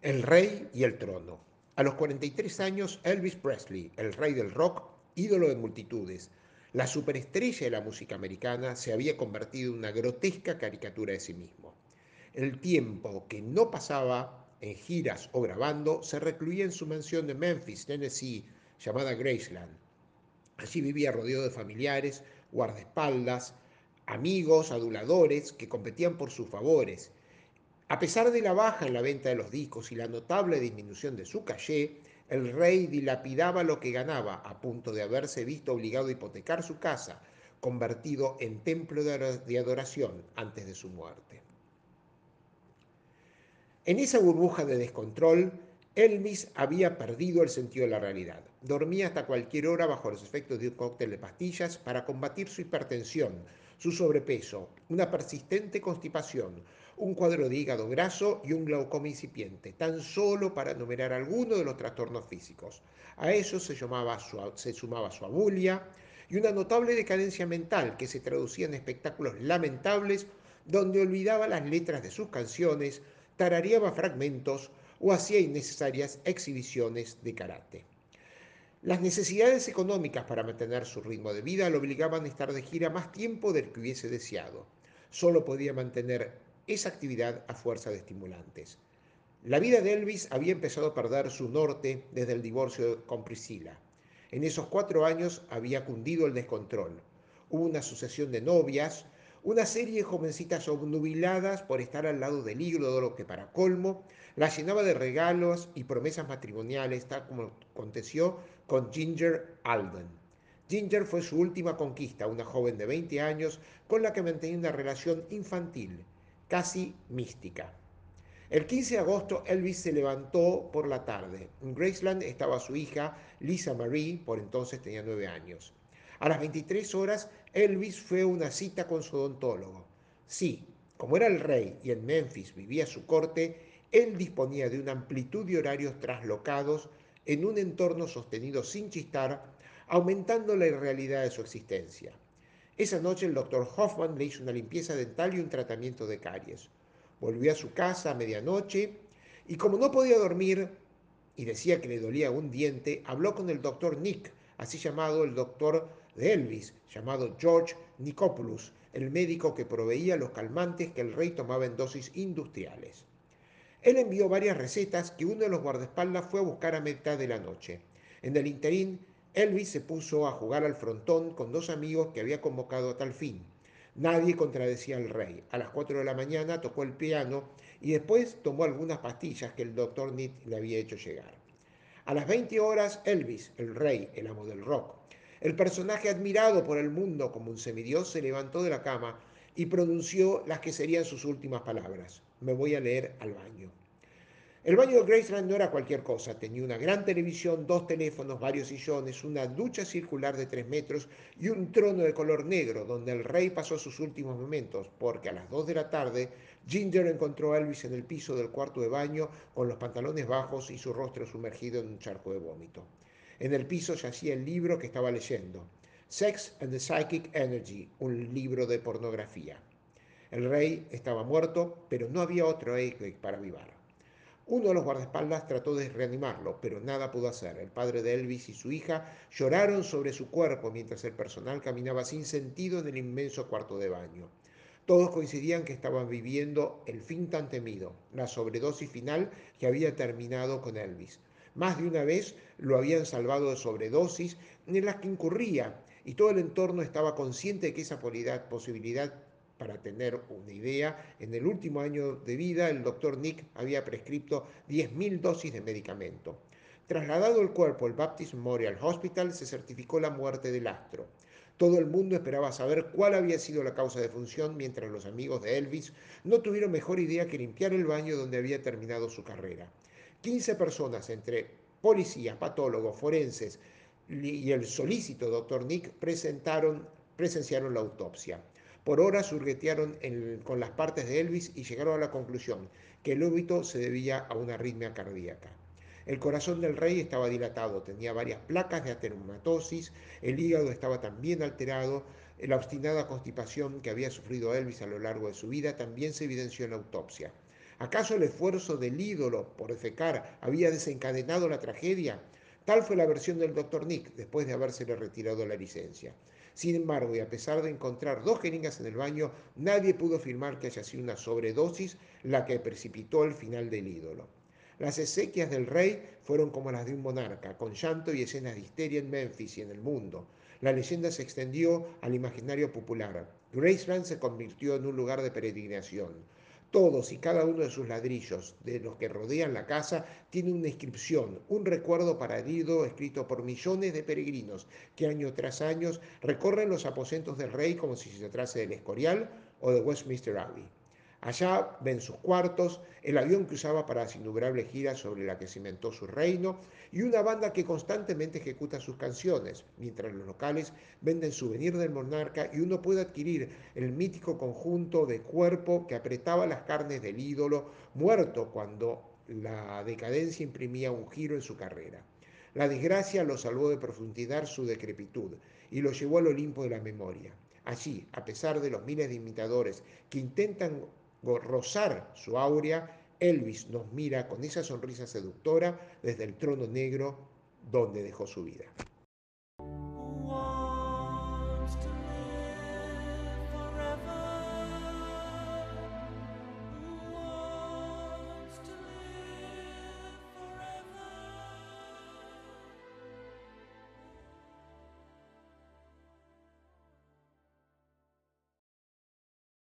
El rey y el trono. A los 43 años, Elvis Presley, el rey del rock, ídolo de multitudes, la superestrella de la música americana, se había convertido en una grotesca caricatura de sí mismo. El tiempo que no pasaba en giras o grabando se recluía en su mansión de Memphis, Tennessee, llamada Graceland. Allí vivía rodeado de familiares, guardaespaldas, amigos, aduladores que competían por sus favores. A pesar de la baja en la venta de los discos y la notable disminución de su caché, el rey dilapidaba lo que ganaba a punto de haberse visto obligado a hipotecar su casa, convertido en templo de adoración antes de su muerte. En esa burbuja de descontrol, Elvis había perdido el sentido de la realidad. Dormía hasta cualquier hora bajo los efectos de un cóctel de pastillas para combatir su hipertensión, su sobrepeso, una persistente constipación, un cuadro de hígado graso y un glaucoma incipiente, tan solo para enumerar algunos de los trastornos físicos. A eso se, se sumaba su abulia y una notable decadencia mental que se traducía en espectáculos lamentables donde olvidaba las letras de sus canciones, tarareaba fragmentos o hacía innecesarias exhibiciones de karate. Las necesidades económicas para mantener su ritmo de vida lo obligaban a estar de gira más tiempo del que hubiese deseado. Solo podía mantener esa actividad a fuerza de estimulantes. La vida de Elvis había empezado a perder su norte desde el divorcio con Priscilla. En esos cuatro años había cundido el descontrol. Hubo una sucesión de novias, una serie de jovencitas obnubiladas por estar al lado del lo que para colmo la llenaba de regalos y promesas matrimoniales, tal como aconteció con Ginger Alden. Ginger fue su última conquista, una joven de 20 años con la que mantenía una relación infantil, casi mística. El 15 de agosto Elvis se levantó por la tarde. En Graceland estaba su hija, Lisa Marie, por entonces tenía 9 años. A las 23 horas Elvis fue a una cita con su odontólogo. Sí, como era el rey y en Memphis vivía su corte, él disponía de una amplitud de horarios traslocados en un entorno sostenido sin chistar, aumentando la irrealidad de su existencia. Esa noche el doctor Hoffman le hizo una limpieza dental y un tratamiento de caries. Volvió a su casa a medianoche y como no podía dormir y decía que le dolía un diente, habló con el doctor Nick, así llamado el doctor Elvis, llamado George Nicopoulos, el médico que proveía los calmantes que el rey tomaba en dosis industriales. Él envió varias recetas que uno de los guardaespaldas fue a buscar a mitad de la noche. En el interín, Elvis se puso a jugar al frontón con dos amigos que había convocado a tal fin. Nadie contradecía al rey. A las 4 de la mañana tocó el piano y después tomó algunas pastillas que el doctor Nitt le había hecho llegar. A las 20 horas, Elvis, el rey, el amo del rock, el personaje admirado por el mundo como un semidios, se levantó de la cama y pronunció las que serían sus últimas palabras. Me voy a leer al baño. El baño de Graceland no era cualquier cosa. Tenía una gran televisión, dos teléfonos, varios sillones, una ducha circular de tres metros y un trono de color negro donde el rey pasó sus últimos momentos, porque a las dos de la tarde Ginger encontró a Elvis en el piso del cuarto de baño con los pantalones bajos y su rostro sumergido en un charco de vómito. En el piso yacía el libro que estaba leyendo. Sex and the Psychic Energy, un libro de pornografía. El rey estaba muerto, pero no había otro rey para avivar. Uno de los guardaespaldas trató de reanimarlo, pero nada pudo hacer. El padre de Elvis y su hija lloraron sobre su cuerpo mientras el personal caminaba sin sentido en el inmenso cuarto de baño. Todos coincidían que estaban viviendo el fin tan temido, la sobredosis final que había terminado con Elvis. Más de una vez lo habían salvado de sobredosis en las que incurría y todo el entorno estaba consciente de que esa posibilidad, para tener una idea, en el último año de vida el doctor Nick había prescrito 10.000 dosis de medicamento. Trasladado el cuerpo al Baptist Memorial Hospital, se certificó la muerte del astro. Todo el mundo esperaba saber cuál había sido la causa de función, mientras los amigos de Elvis no tuvieron mejor idea que limpiar el baño donde había terminado su carrera. 15 personas, entre policías, patólogos, forenses, y el solícito doctor Nick presentaron, presenciaron la autopsia. Por horas surguetearon con las partes de Elvis y llegaron a la conclusión que el óbito se debía a una arritmia cardíaca. El corazón del rey estaba dilatado, tenía varias placas de ateromatosis, el hígado estaba también alterado, la obstinada constipación que había sufrido Elvis a lo largo de su vida también se evidenció en la autopsia. ¿Acaso el esfuerzo del ídolo por defecar había desencadenado la tragedia? Tal fue la versión del Dr. Nick después de habérsele retirado la licencia. Sin embargo, y a pesar de encontrar dos jeringas en el baño, nadie pudo afirmar que haya sido una sobredosis la que precipitó el final del ídolo. Las exequias del rey fueron como las de un monarca, con llanto y escenas de histeria en Memphis y en el mundo. La leyenda se extendió al imaginario popular. Graceland se convirtió en un lugar de peregrinación. Todos y cada uno de sus ladrillos, de los que rodean la casa, tiene una inscripción, un recuerdo para herido escrito por millones de peregrinos que año tras año recorren los aposentos del rey como si se tratase del Escorial o de Westminster Abbey. Allá ven sus cuartos, el avión que usaba para las innumerables giras sobre la que cimentó su reino y una banda que constantemente ejecuta sus canciones, mientras los locales venden souvenir del monarca y uno puede adquirir el mítico conjunto de cuerpo que apretaba las carnes del ídolo muerto cuando la decadencia imprimía un giro en su carrera. La desgracia lo salvó de profundizar su decrepitud y lo llevó al Olimpo de la memoria. Allí, a pesar de los miles de imitadores que intentan rozar su aurea, Elvis nos mira con esa sonrisa seductora desde el trono negro donde dejó su vida.